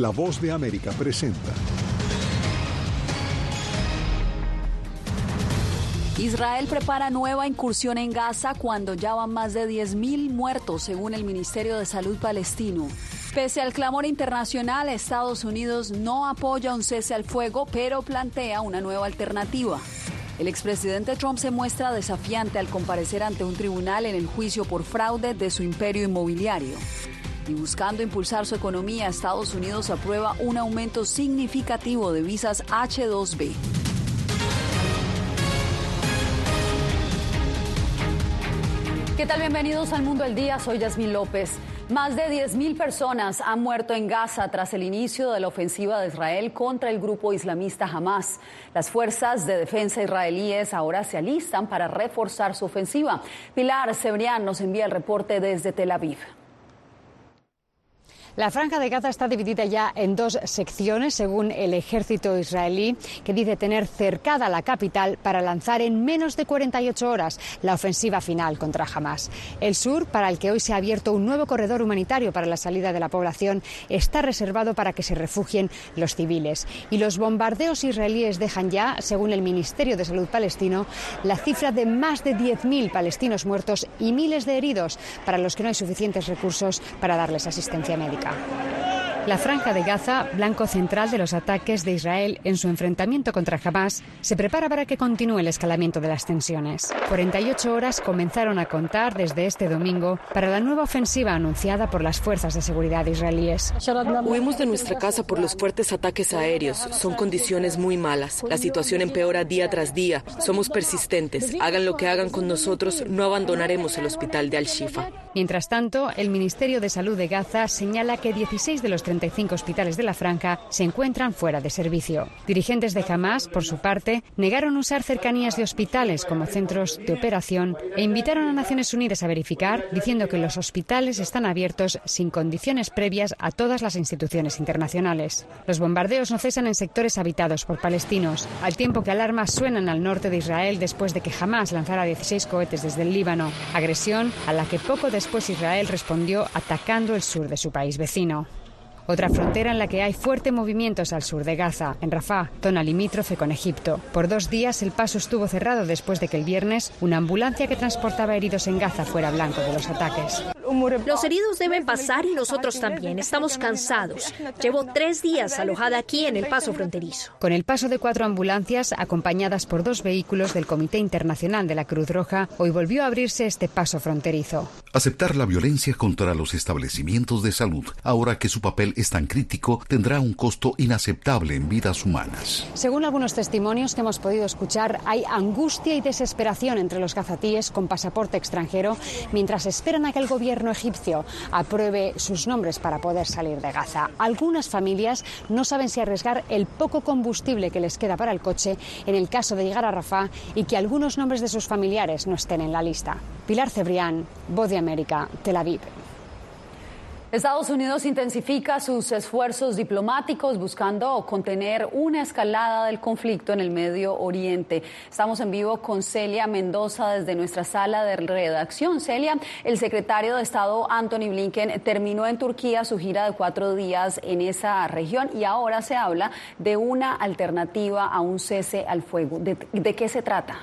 La voz de América presenta. Israel prepara nueva incursión en Gaza cuando ya van más de 10.000 muertos, según el Ministerio de Salud palestino. Pese al clamor internacional, Estados Unidos no apoya un cese al fuego, pero plantea una nueva alternativa. El expresidente Trump se muestra desafiante al comparecer ante un tribunal en el juicio por fraude de su imperio inmobiliario. Y buscando impulsar su economía, Estados Unidos aprueba un aumento significativo de visas H2B. ¿Qué tal? Bienvenidos al Mundo del Día. Soy Yasmín López. Más de 10.000 personas han muerto en Gaza tras el inicio de la ofensiva de Israel contra el grupo islamista Hamas. Las fuerzas de defensa israelíes ahora se alistan para reforzar su ofensiva. Pilar Cebrián nos envía el reporte desde Tel Aviv. La franja de Gaza está dividida ya en dos secciones, según el ejército israelí, que dice tener cercada la capital para lanzar en menos de 48 horas la ofensiva final contra Hamas. El sur, para el que hoy se ha abierto un nuevo corredor humanitario para la salida de la población, está reservado para que se refugien los civiles. Y los bombardeos israelíes dejan ya, según el Ministerio de Salud palestino, la cifra de más de 10.000 palestinos muertos y miles de heridos, para los que no hay suficientes recursos para darles asistencia médica. La franja de Gaza, blanco central de los ataques de Israel en su enfrentamiento contra Hamas, se prepara para que continúe el escalamiento de las tensiones. 48 horas comenzaron a contar desde este domingo para la nueva ofensiva anunciada por las fuerzas de seguridad israelíes. Huimos de nuestra casa por los fuertes ataques aéreos. Son condiciones muy malas. La situación empeora día tras día. Somos persistentes. Hagan lo que hagan con nosotros, no abandonaremos el hospital de Al-Shifa. Mientras tanto, el Ministerio de Salud de Gaza señala que 16 de los 35 hospitales de la Franja se encuentran fuera de servicio. Dirigentes de Hamas, por su parte, negaron usar cercanías de hospitales como centros de operación e invitaron a Naciones Unidas a verificar, diciendo que los hospitales están abiertos sin condiciones previas a todas las instituciones internacionales. Los bombardeos no cesan en sectores habitados por palestinos, al tiempo que alarmas suenan al norte de Israel después de que Hamas lanzara 16 cohetes desde el Líbano, agresión a la que poco Después Israel respondió atacando el sur de su país vecino. Otra frontera en la que hay fuerte movimientos al sur de Gaza, en Rafah, zona limítrofe con Egipto. Por dos días el paso estuvo cerrado después de que el viernes una ambulancia que transportaba heridos en Gaza fuera blanco de los ataques. Los heridos deben pasar y nosotros también. Estamos cansados. Llevo tres días alojada aquí en el paso fronterizo. Con el paso de cuatro ambulancias, acompañadas por dos vehículos del Comité Internacional de la Cruz Roja, hoy volvió a abrirse este paso fronterizo. Aceptar la violencia contra los establecimientos de salud, ahora que su papel es tan crítico, tendrá un costo inaceptable en vidas humanas. Según algunos testimonios que hemos podido escuchar, hay angustia y desesperación entre los gazatíes con pasaporte extranjero mientras esperan a que el gobierno egipcio apruebe sus nombres para poder salir de Gaza. Algunas familias no saben si arriesgar el poco combustible que les queda para el coche en el caso de llegar a Rafah y que algunos nombres de sus familiares no estén en la lista. Pilar Cebrián, Voz de América, Tel Aviv. Estados Unidos intensifica sus esfuerzos diplomáticos buscando contener una escalada del conflicto en el Medio Oriente. Estamos en vivo con Celia Mendoza desde nuestra sala de redacción. Celia, el secretario de Estado Anthony Blinken terminó en Turquía su gira de cuatro días en esa región y ahora se habla de una alternativa a un cese al fuego. ¿De, de qué se trata?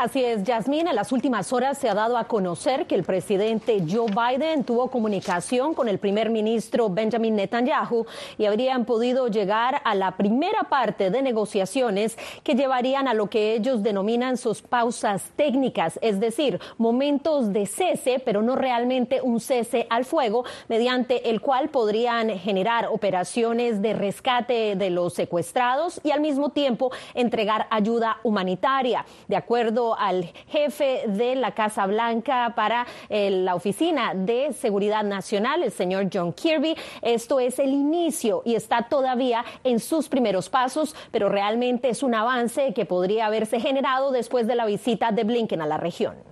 Así es, Yasmín, en las últimas horas se ha dado a conocer que el presidente Joe Biden tuvo comunicación con el primer ministro Benjamin Netanyahu y habrían podido llegar a la primera parte de negociaciones que llevarían a lo que ellos denominan sus pausas técnicas, es decir, momentos de cese, pero no realmente un cese al fuego, mediante el cual podrían generar operaciones de rescate de los secuestrados y al mismo tiempo entregar ayuda humanitaria. De acuerdo al jefe de la Casa Blanca para eh, la Oficina de Seguridad Nacional, el señor John Kirby. Esto es el inicio y está todavía en sus primeros pasos, pero realmente es un avance que podría haberse generado después de la visita de Blinken a la región.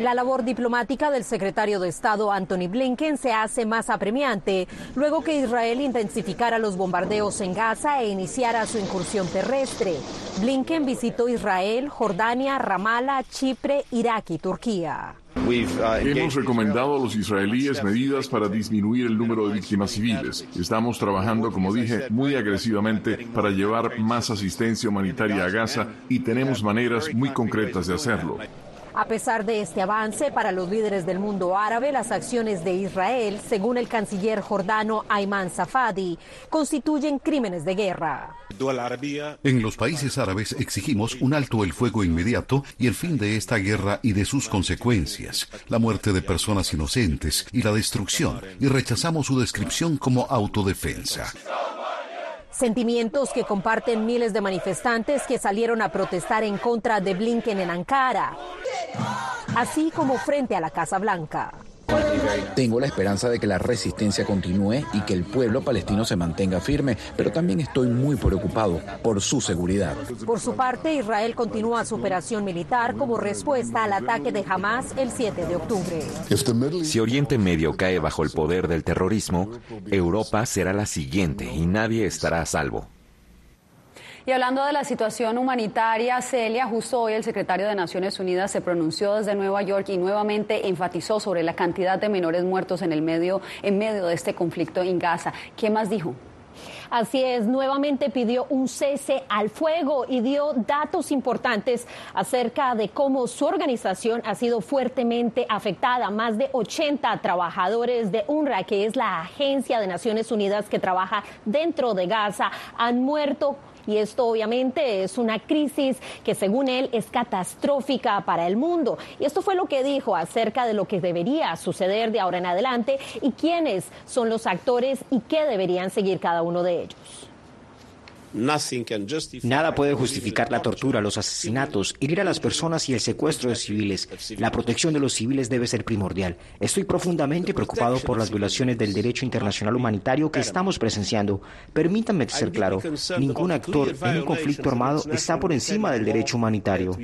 La labor diplomática del secretario de Estado Anthony Blinken se hace más apremiante luego que Israel intensificara los bombardeos en Gaza e iniciara su incursión terrestre. Blinken visitó Israel, Jordania, Ramallah, Chipre, Irak y Turquía. Hemos recomendado a los israelíes medidas para disminuir el número de víctimas civiles. Estamos trabajando, como dije, muy agresivamente para llevar más asistencia humanitaria a Gaza y tenemos maneras muy concretas de hacerlo. A pesar de este avance para los líderes del mundo árabe, las acciones de Israel, según el canciller jordano Ayman Safadi, constituyen crímenes de guerra. En los países árabes exigimos un alto el fuego inmediato y el fin de esta guerra y de sus consecuencias, la muerte de personas inocentes y la destrucción, y rechazamos su descripción como autodefensa. Sentimientos que comparten miles de manifestantes que salieron a protestar en contra de Blinken en Ankara, así como frente a la Casa Blanca. Tengo la esperanza de que la resistencia continúe y que el pueblo palestino se mantenga firme, pero también estoy muy preocupado por su seguridad. Por su parte, Israel continúa su operación militar como respuesta al ataque de Hamas el 7 de octubre. Si Oriente Medio cae bajo el poder del terrorismo, Europa será la siguiente y nadie estará a salvo. Y hablando de la situación humanitaria, Celia, justo hoy el secretario de Naciones Unidas se pronunció desde Nueva York y nuevamente enfatizó sobre la cantidad de menores muertos en el medio, en medio de este conflicto en Gaza. ¿Qué más dijo? Así es, nuevamente pidió un cese al fuego y dio datos importantes acerca de cómo su organización ha sido fuertemente afectada. Más de 80 trabajadores de UNRWA, que es la agencia de Naciones Unidas que trabaja dentro de Gaza, han muerto y esto obviamente es una crisis que según él es catastrófica para el mundo. Y esto fue lo que dijo acerca de lo que debería suceder de ahora en adelante y quiénes son los actores y qué deberían seguir cada uno de ellos. Nada puede justificar la tortura, los asesinatos, herir a las personas y el secuestro de civiles. La protección de los civiles debe ser primordial. Estoy profundamente preocupado por las violaciones del derecho internacional humanitario que estamos presenciando. Permítanme ser claro, ningún actor en un conflicto armado está por encima del derecho humanitario.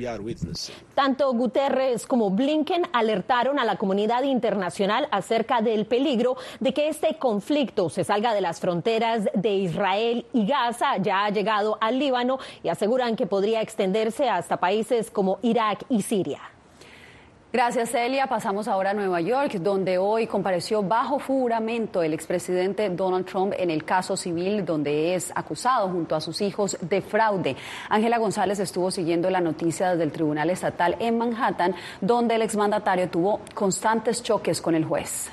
Tanto Guterres como Blinken alertaron a la comunidad internacional acerca del peligro de que este conflicto se salga de las fronteras de Israel y Gaza ya ha llegado al Líbano y aseguran que podría extenderse hasta países como Irak y Siria. Gracias, Celia. Pasamos ahora a Nueva York, donde hoy compareció bajo juramento el expresidente Donald Trump en el caso civil donde es acusado junto a sus hijos de fraude. Ángela González estuvo siguiendo la noticia desde el Tribunal Estatal en Manhattan, donde el exmandatario tuvo constantes choques con el juez.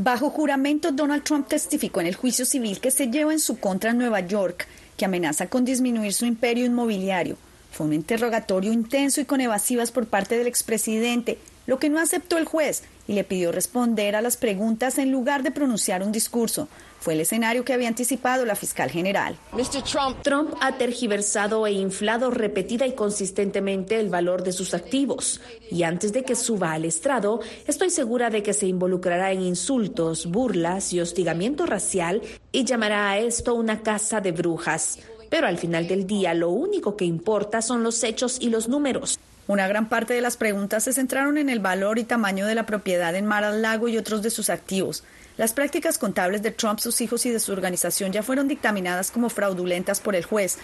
Bajo juramento, Donald Trump testificó en el juicio civil que se lleva en su contra en Nueva York, que amenaza con disminuir su imperio inmobiliario. Fue un interrogatorio intenso y con evasivas por parte del expresidente, lo que no aceptó el juez y le pidió responder a las preguntas en lugar de pronunciar un discurso. Fue el escenario que había anticipado la fiscal general. Trump, ha tergiversado e inflado repetida y consistentemente el valor de sus activos. Y antes de que suba al estrado, estoy segura de que se involucrará en insultos, burlas y hostigamiento racial y llamará a esto una casa de brujas. Pero al final del día lo único que importa son los hechos y los números. Una gran parte de las preguntas se centraron en el valor y tamaño de la propiedad en Mar al Lago y otros de sus activos. Las prácticas contables de Trump, sus hijos y de su organización ya fueron dictaminadas como fraudulentas por el juez.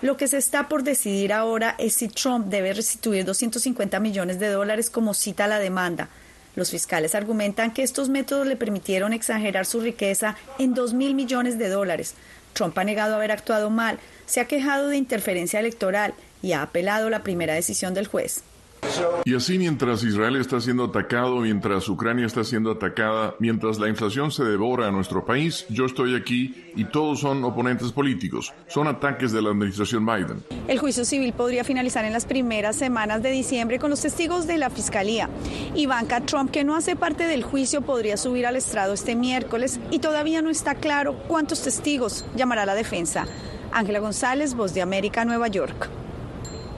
Lo que se está por decidir ahora es si Trump debe restituir 250 millones de dólares como cita la demanda. Los fiscales argumentan que estos métodos le permitieron exagerar su riqueza en 2 mil millones de dólares. Trump ha negado haber actuado mal, se ha quejado de interferencia electoral y ha apelado la primera decisión del juez. Y así mientras Israel está siendo atacado, mientras Ucrania está siendo atacada, mientras la inflación se devora a nuestro país, yo estoy aquí y todos son oponentes políticos. Son ataques de la administración Biden. El juicio civil podría finalizar en las primeras semanas de diciembre con los testigos de la Fiscalía. Ivanka Trump, que no hace parte del juicio, podría subir al estrado este miércoles y todavía no está claro cuántos testigos llamará la defensa. Ángela González, Voz de América, Nueva York.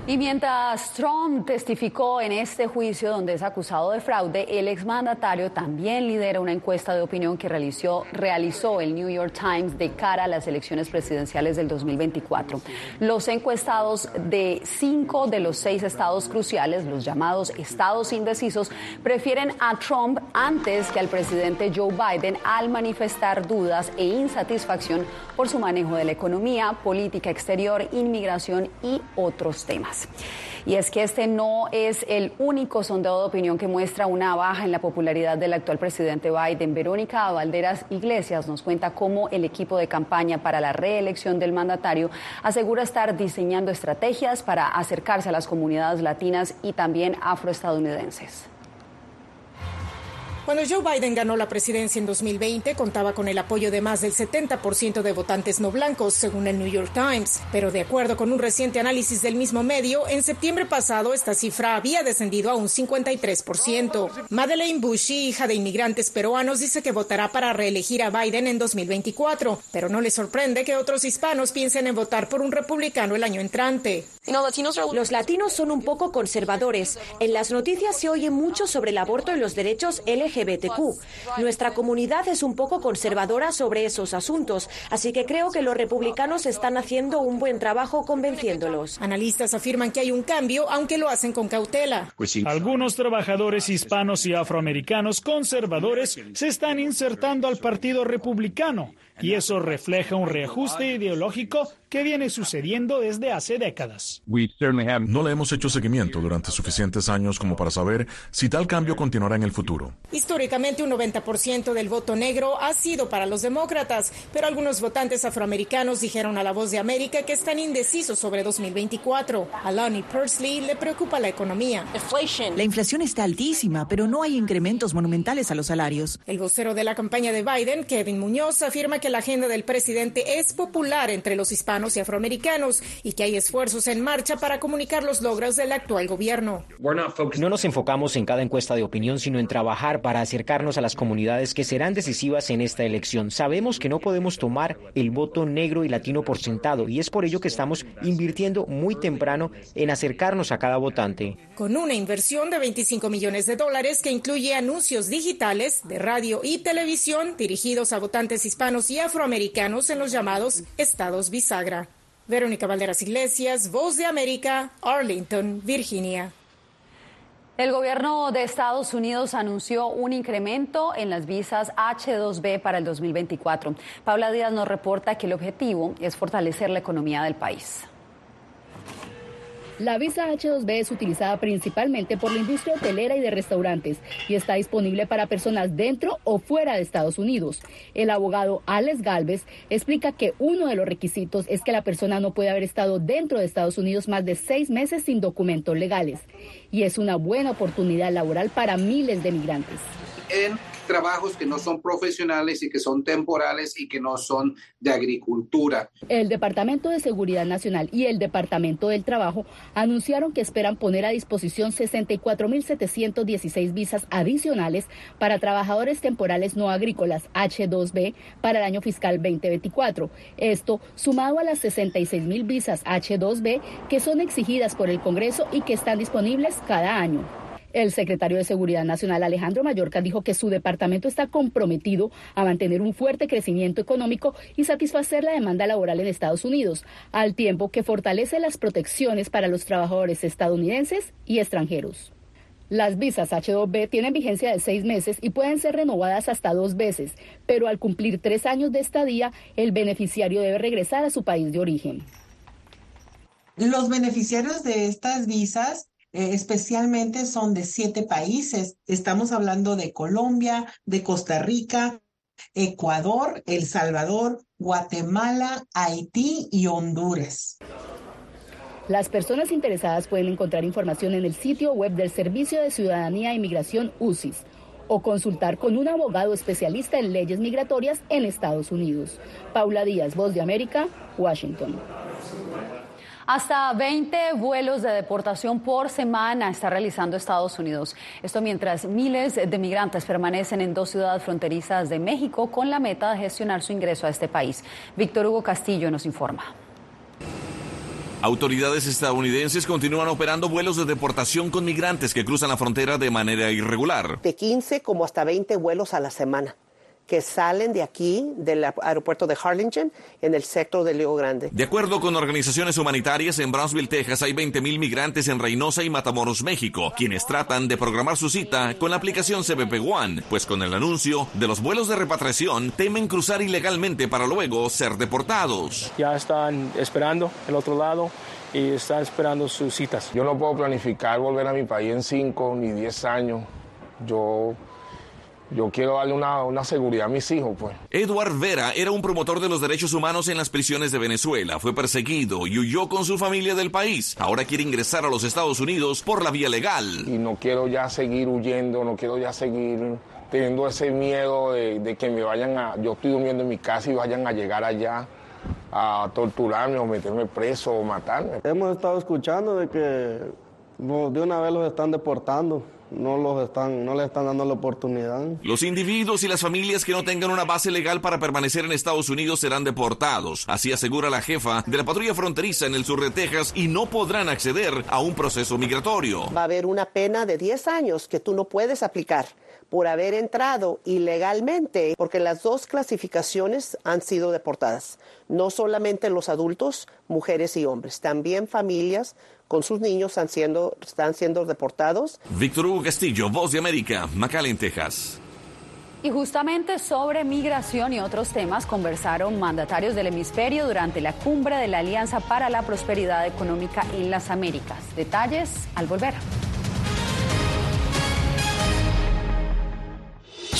Y mientras Trump testificó en este juicio donde es acusado de fraude, el exmandatario también lidera una encuesta de opinión que realizó, realizó el New York Times de cara a las elecciones presidenciales del 2024. Los encuestados de cinco de los seis estados cruciales, los llamados estados indecisos, prefieren a Trump antes que al presidente Joe Biden al manifestar dudas e insatisfacción por su manejo de la economía, política exterior, inmigración y otros temas. Y es que este no es el único sondeo de opinión que muestra una baja en la popularidad del actual presidente Biden. Verónica Valderas Iglesias nos cuenta cómo el equipo de campaña para la reelección del mandatario asegura estar diseñando estrategias para acercarse a las comunidades latinas y también afroestadounidenses. Cuando Joe Biden ganó la presidencia en 2020, contaba con el apoyo de más del 70% de votantes no blancos, según el New York Times. Pero de acuerdo con un reciente análisis del mismo medio, en septiembre pasado esta cifra había descendido a un 53%. Madeleine Bushi, hija de inmigrantes peruanos, dice que votará para reelegir a Biden en 2024, pero no le sorprende que otros hispanos piensen en votar por un republicano el año entrante. Los latinos son un poco conservadores. En las noticias se oye mucho sobre el aborto y los derechos LGBT LGBTQ. Nuestra comunidad es un poco conservadora sobre esos asuntos, así que creo que los republicanos están haciendo un buen trabajo convenciéndolos. Analistas afirman que hay un cambio, aunque lo hacen con cautela. Pues Algunos trabajadores hispanos y afroamericanos conservadores se están insertando al Partido Republicano y eso refleja un reajuste ideológico que viene sucediendo desde hace décadas. No le hemos hecho seguimiento durante suficientes años como para saber si tal cambio continuará en el futuro. Históricamente, un 90% del voto negro ha sido para los demócratas, pero algunos votantes afroamericanos dijeron a La Voz de América que están indecisos sobre 2024. A Lonnie Pursley le preocupa la economía. La inflación está altísima, pero no hay incrementos monumentales a los salarios. El vocero de la campaña de Biden, Kevin Muñoz, afirma que la agenda del presidente es popular entre los hispanos y afroamericanos y que hay esfuerzos en marcha para comunicar los logros del actual gobierno. No nos enfocamos en cada encuesta de opinión, sino en trabajar para acercarnos a las comunidades que serán decisivas en esta elección. Sabemos que no podemos tomar el voto negro y latino por sentado y es por ello que estamos invirtiendo muy temprano en acercarnos a cada votante. Con una inversión de 25 millones de dólares que incluye anuncios digitales de radio y televisión dirigidos a votantes hispanos y afroamericanos en los llamados estados bisagra. Verónica Valderas Iglesias, Voz de América, Arlington, Virginia. El gobierno de Estados Unidos anunció un incremento en las visas H2B para el 2024. Paula Díaz nos reporta que el objetivo es fortalecer la economía del país. La visa H2B es utilizada principalmente por la industria hotelera y de restaurantes y está disponible para personas dentro o fuera de Estados Unidos. El abogado Alex Galvez explica que uno de los requisitos es que la persona no puede haber estado dentro de Estados Unidos más de seis meses sin documentos legales y es una buena oportunidad laboral para miles de migrantes trabajos que no son profesionales y que son temporales y que no son de agricultura. El Departamento de Seguridad Nacional y el Departamento del Trabajo anunciaron que esperan poner a disposición 64.716 visas adicionales para trabajadores temporales no agrícolas H2B para el año fiscal 2024. Esto sumado a las 66.000 visas H2B que son exigidas por el Congreso y que están disponibles cada año. El secretario de Seguridad Nacional, Alejandro Mayorca, dijo que su departamento está comprometido a mantener un fuerte crecimiento económico y satisfacer la demanda laboral en Estados Unidos, al tiempo que fortalece las protecciones para los trabajadores estadounidenses y extranjeros. Las visas H2B tienen vigencia de seis meses y pueden ser renovadas hasta dos veces, pero al cumplir tres años de estadía, el beneficiario debe regresar a su país de origen. Los beneficiarios de estas visas eh, especialmente son de siete países. Estamos hablando de Colombia, de Costa Rica, Ecuador, El Salvador, Guatemala, Haití y Honduras. Las personas interesadas pueden encontrar información en el sitio web del Servicio de Ciudadanía e Inmigración UCIS o consultar con un abogado especialista en leyes migratorias en Estados Unidos. Paula Díaz, Voz de América, Washington. Hasta 20 vuelos de deportación por semana está realizando Estados Unidos. Esto mientras miles de migrantes permanecen en dos ciudades fronterizas de México con la meta de gestionar su ingreso a este país. Víctor Hugo Castillo nos informa. Autoridades estadounidenses continúan operando vuelos de deportación con migrantes que cruzan la frontera de manera irregular. De 15 como hasta 20 vuelos a la semana que salen de aquí, del aeropuerto de Harlingen, en el sector de Río Grande. De acuerdo con organizaciones humanitarias, en Brownsville, Texas, hay 20.000 migrantes en Reynosa y Matamoros, México, quienes tratan de programar su cita con la aplicación CBP One, pues con el anuncio de los vuelos de repatriación temen cruzar ilegalmente para luego ser deportados. Ya están esperando el otro lado y están esperando sus citas. Yo no puedo planificar volver a mi país en 5 ni 10 años. Yo yo quiero darle una, seguridad a mis hijos, pues. Edward Vera era un promotor de los derechos humanos en las prisiones de Venezuela. Fue perseguido y huyó con su familia del país. Ahora quiere ingresar a los Estados Unidos por la vía legal. Y no quiero ya seguir huyendo, no quiero ya seguir teniendo ese miedo de, de que me vayan a... Yo estoy durmiendo en mi casa y vayan a llegar allá a torturarme o meterme preso o matarme. Hemos estado escuchando de que de una vez los están deportando no los están, no les están dando la oportunidad. Los individuos y las familias que no tengan una base legal para permanecer en Estados Unidos serán deportados. Así asegura la jefa de la patrulla fronteriza en el sur de Texas y no podrán acceder a un proceso migratorio. Va a haber una pena de 10 años que tú no puedes aplicar por haber entrado ilegalmente, porque las dos clasificaciones han sido deportadas. No solamente los adultos, mujeres y hombres, también familias con sus niños están siendo, están siendo deportados. Víctor Hugo Castillo, Voz de América, McAllen, Texas. Y justamente sobre migración y otros temas conversaron mandatarios del hemisferio durante la cumbre de la Alianza para la Prosperidad Económica en las Américas. Detalles al volver.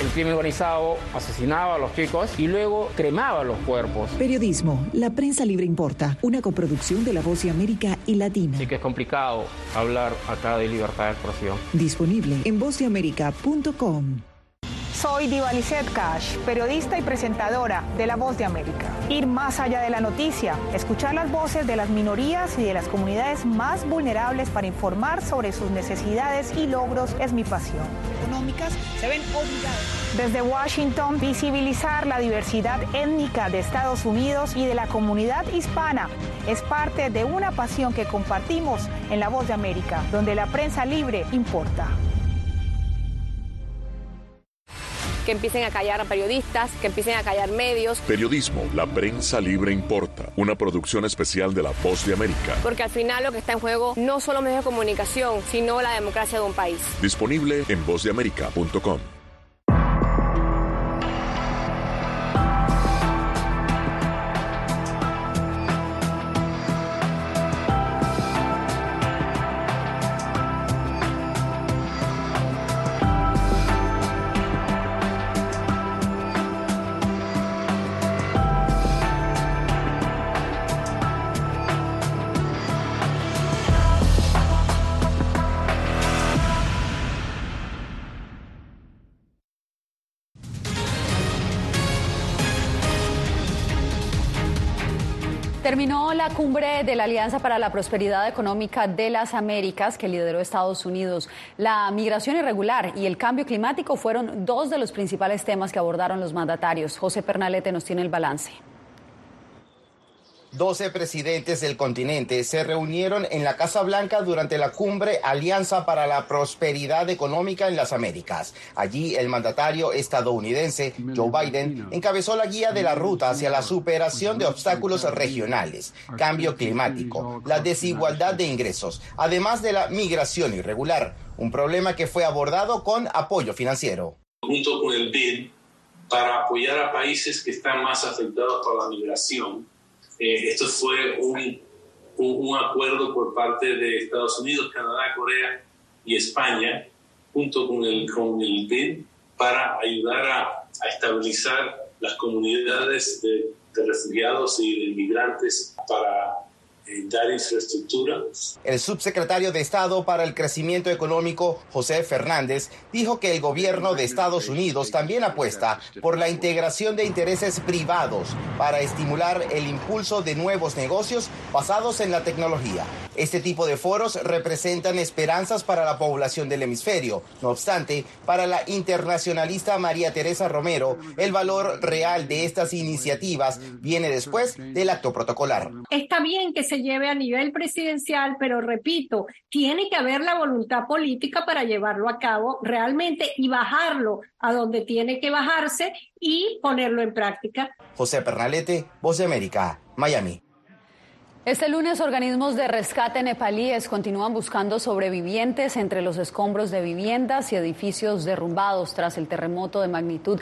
El crimen organizado asesinaba a los chicos y luego cremaba los cuerpos. Periodismo, la prensa libre importa, una coproducción de La Voz de América y Latina. Sí que es complicado hablar acá de libertad de expresión. Disponible en vozdeamerica.com. Soy Diva Cash, periodista y presentadora de La Voz de América. Ir más allá de la noticia, escuchar las voces de las minorías y de las comunidades más vulnerables para informar sobre sus necesidades y logros es mi pasión. Económicas se ven obligadas. Desde Washington, visibilizar la diversidad étnica de Estados Unidos y de la comunidad hispana es parte de una pasión que compartimos en La Voz de América, donde la prensa libre importa. Que empiecen a callar a periodistas, que empiecen a callar medios. Periodismo, la prensa libre importa. Una producción especial de La Voz de América. Porque al final lo que está en juego no solo medios de comunicación, sino la democracia de un país. Disponible en vozdeamerica.com. Terminó la cumbre de la Alianza para la Prosperidad Económica de las Américas que lideró Estados Unidos. La migración irregular y el cambio climático fueron dos de los principales temas que abordaron los mandatarios. José Pernalete nos tiene el balance. 12 presidentes del continente se reunieron en la Casa Blanca durante la cumbre Alianza para la Prosperidad Económica en las Américas. Allí el mandatario estadounidense Joe Biden encabezó la guía de la ruta hacia la superación de obstáculos regionales, cambio climático, la desigualdad de ingresos, además de la migración irregular, un problema que fue abordado con apoyo financiero. Junto con el BID para apoyar a países que están más afectados por la migración eh, esto fue un, un, acuerdo por parte de Estados Unidos, Canadá, Corea y España, junto con el, con el para ayudar a, a estabilizar las comunidades de, de, refugiados y de inmigrantes para El subsecretario de Estado para el Crecimiento Económico, José Fernández, dijo que el gobierno de Estados Unidos también apuesta por la integración de intereses privados para estimular el impulso de nuevos negocios basados en la tecnología. Este tipo de foros representan esperanzas para la población del hemisferio. No obstante, para la internacionalista María Teresa Romero, el valor real de estas iniciativas viene después del acto protocolar. Está bien que se lleve a nivel presidencial, pero repito, tiene que haber la voluntad política para llevarlo a cabo realmente y bajarlo a donde tiene que bajarse y ponerlo en práctica. José Pernalete, Voz de América, Miami. Este lunes, organismos de rescate nepalíes continúan buscando sobrevivientes entre los escombros de viviendas y edificios derrumbados tras el terremoto de magnitud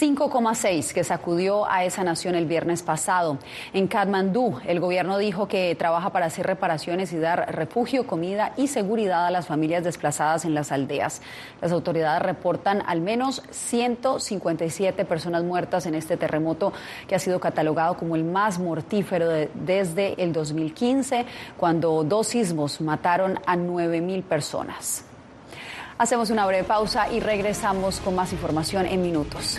5,6 que sacudió a esa nación el viernes pasado. En Kathmandú, el gobierno dijo que trabaja para hacer reparaciones y dar refugio, comida y seguridad a las familias desplazadas en las aldeas. Las autoridades reportan al menos 157 personas muertas en este terremoto que ha sido catalogado como el más mortífero de, desde el 2015, cuando dos sismos mataron a 9.000 personas. Hacemos una breve pausa y regresamos con más información en minutos.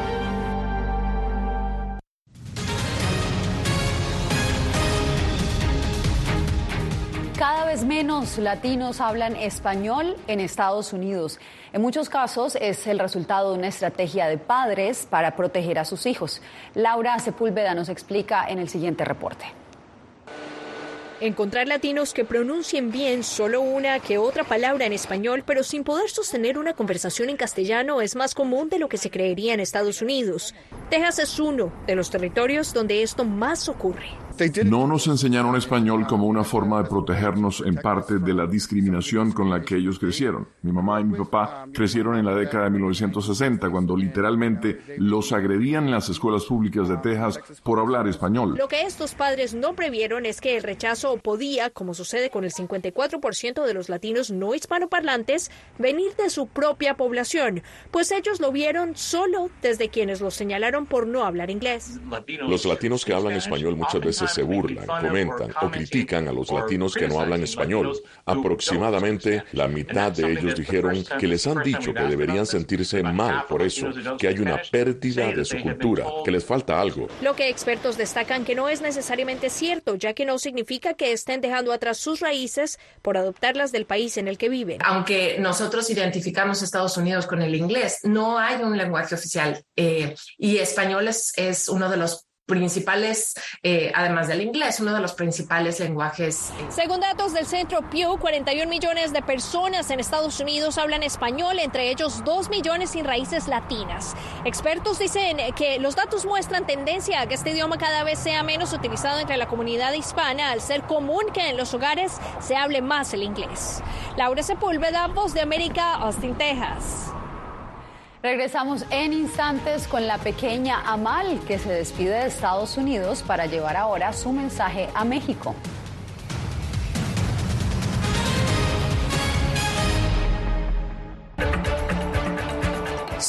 Menos latinos hablan español en Estados Unidos. En muchos casos es el resultado de una estrategia de padres para proteger a sus hijos. Laura Sepúlveda nos explica en el siguiente reporte. Encontrar latinos que pronuncien bien solo una que otra palabra en español, pero sin poder sostener una conversación en castellano es más común de lo que se creería en Estados Unidos. Texas es uno de los territorios donde esto más ocurre. No nos enseñaron español como una forma de protegernos en parte de la discriminación con la que ellos crecieron. Mi mamá y mi papá crecieron en la década de 1960, cuando literalmente los agredían en las escuelas públicas de Texas por hablar español. Lo que estos padres no previeron es que el rechazo podía, como sucede con el 54% de los latinos no hispanoparlantes, venir de su propia población, pues ellos lo vieron solo desde quienes los señalaron por no hablar inglés. Los latinos que hablan español muchas veces se burlan, comentan o critican a los latinos que no hablan español. Aproximadamente la mitad de ellos dijeron que les han dicho que deberían sentirse mal por eso, que hay una pérdida de su cultura, que les falta algo. Lo que expertos destacan que no es necesariamente cierto, ya que no significa que estén dejando atrás sus raíces por adoptarlas del país en el que viven. Aunque nosotros identificamos Estados Unidos con el inglés, no hay un lenguaje oficial eh, y español es, es uno de los principales, eh, además del inglés, uno de los principales lenguajes. Eh. Según datos del Centro Pew, 41 millones de personas en Estados Unidos hablan español, entre ellos 2 millones sin raíces latinas. Expertos dicen que los datos muestran tendencia a que este idioma cada vez sea menos utilizado entre la comunidad hispana, al ser común que en los hogares se hable más el inglés. Laura Sepúlveda, Voz de América, Austin, Texas. Regresamos en instantes con la pequeña Amal que se despide de Estados Unidos para llevar ahora su mensaje a México.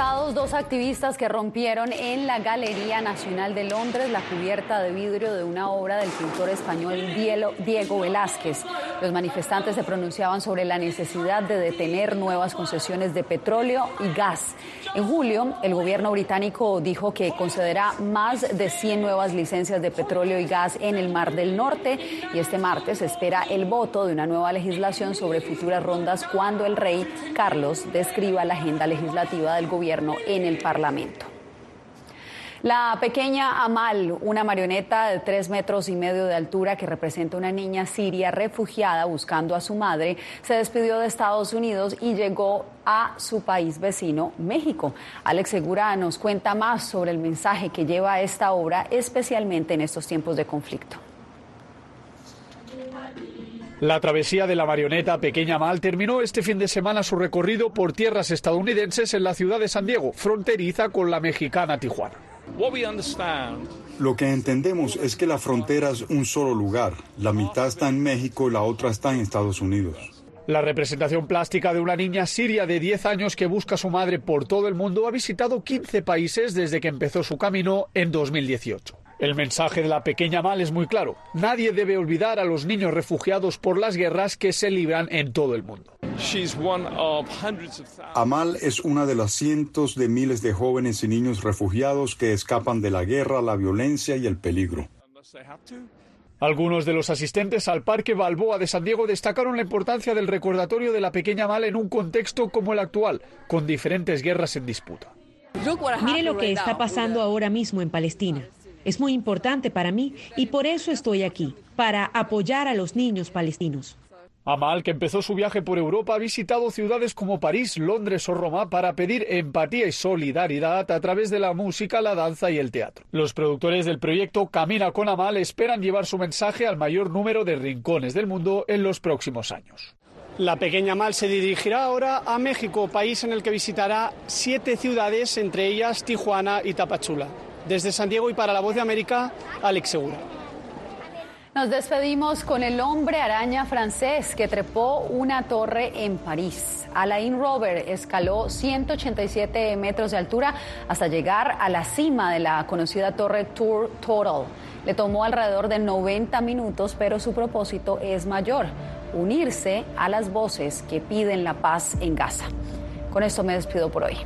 Dos activistas que rompieron en la Galería Nacional de Londres la cubierta de vidrio de una obra del pintor español Diego Velázquez. Los manifestantes se pronunciaban sobre la necesidad de detener nuevas concesiones de petróleo y gas. En julio, el gobierno británico dijo que concederá más de 100 nuevas licencias de petróleo y gas en el Mar del Norte y este martes se espera el voto de una nueva legislación sobre futuras rondas cuando el rey Carlos describa la agenda legislativa del en el Parlamento. La pequeña Amal, una marioneta de tres metros y medio de altura que representa una niña siria refugiada buscando a su madre, se despidió de Estados Unidos y llegó a su país vecino, México. Alex Segura nos cuenta más sobre el mensaje que lleva esta obra, especialmente en estos tiempos de conflicto. La travesía de la marioneta Pequeña Mal terminó este fin de semana su recorrido por tierras estadounidenses en la ciudad de San Diego, fronteriza con la mexicana Tijuana. Lo que entendemos es que la frontera es un solo lugar. La mitad está en México y la otra está en Estados Unidos. La representación plástica de una niña siria de 10 años que busca a su madre por todo el mundo ha visitado 15 países desde que empezó su camino en 2018. El mensaje de la pequeña Mal es muy claro. Nadie debe olvidar a los niños refugiados por las guerras que se libran en todo el mundo. Amal es una de las cientos de miles de jóvenes y niños refugiados que escapan de la guerra, la violencia y el peligro. Algunos de los asistentes al Parque Balboa de San Diego destacaron la importancia del recordatorio de la pequeña Mal en un contexto como el actual, con diferentes guerras en disputa. Mire lo que está pasando ahora mismo en Palestina. Es muy importante para mí y por eso estoy aquí, para apoyar a los niños palestinos. Amal, que empezó su viaje por Europa, ha visitado ciudades como París, Londres o Roma para pedir empatía y solidaridad a través de la música, la danza y el teatro. Los productores del proyecto Camina con Amal esperan llevar su mensaje al mayor número de rincones del mundo en los próximos años. La pequeña Mal se dirigirá ahora a México, país en el que visitará siete ciudades, entre ellas Tijuana y Tapachula. Desde San Diego y para la Voz de América, Alex Segura. Nos despedimos con el hombre araña francés que trepó una torre en París. Alain Robert escaló 187 metros de altura hasta llegar a la cima de la conocida torre Tour Total. Le tomó alrededor de 90 minutos, pero su propósito es mayor, unirse a las voces que piden la paz en Gaza. Con esto me despido por hoy.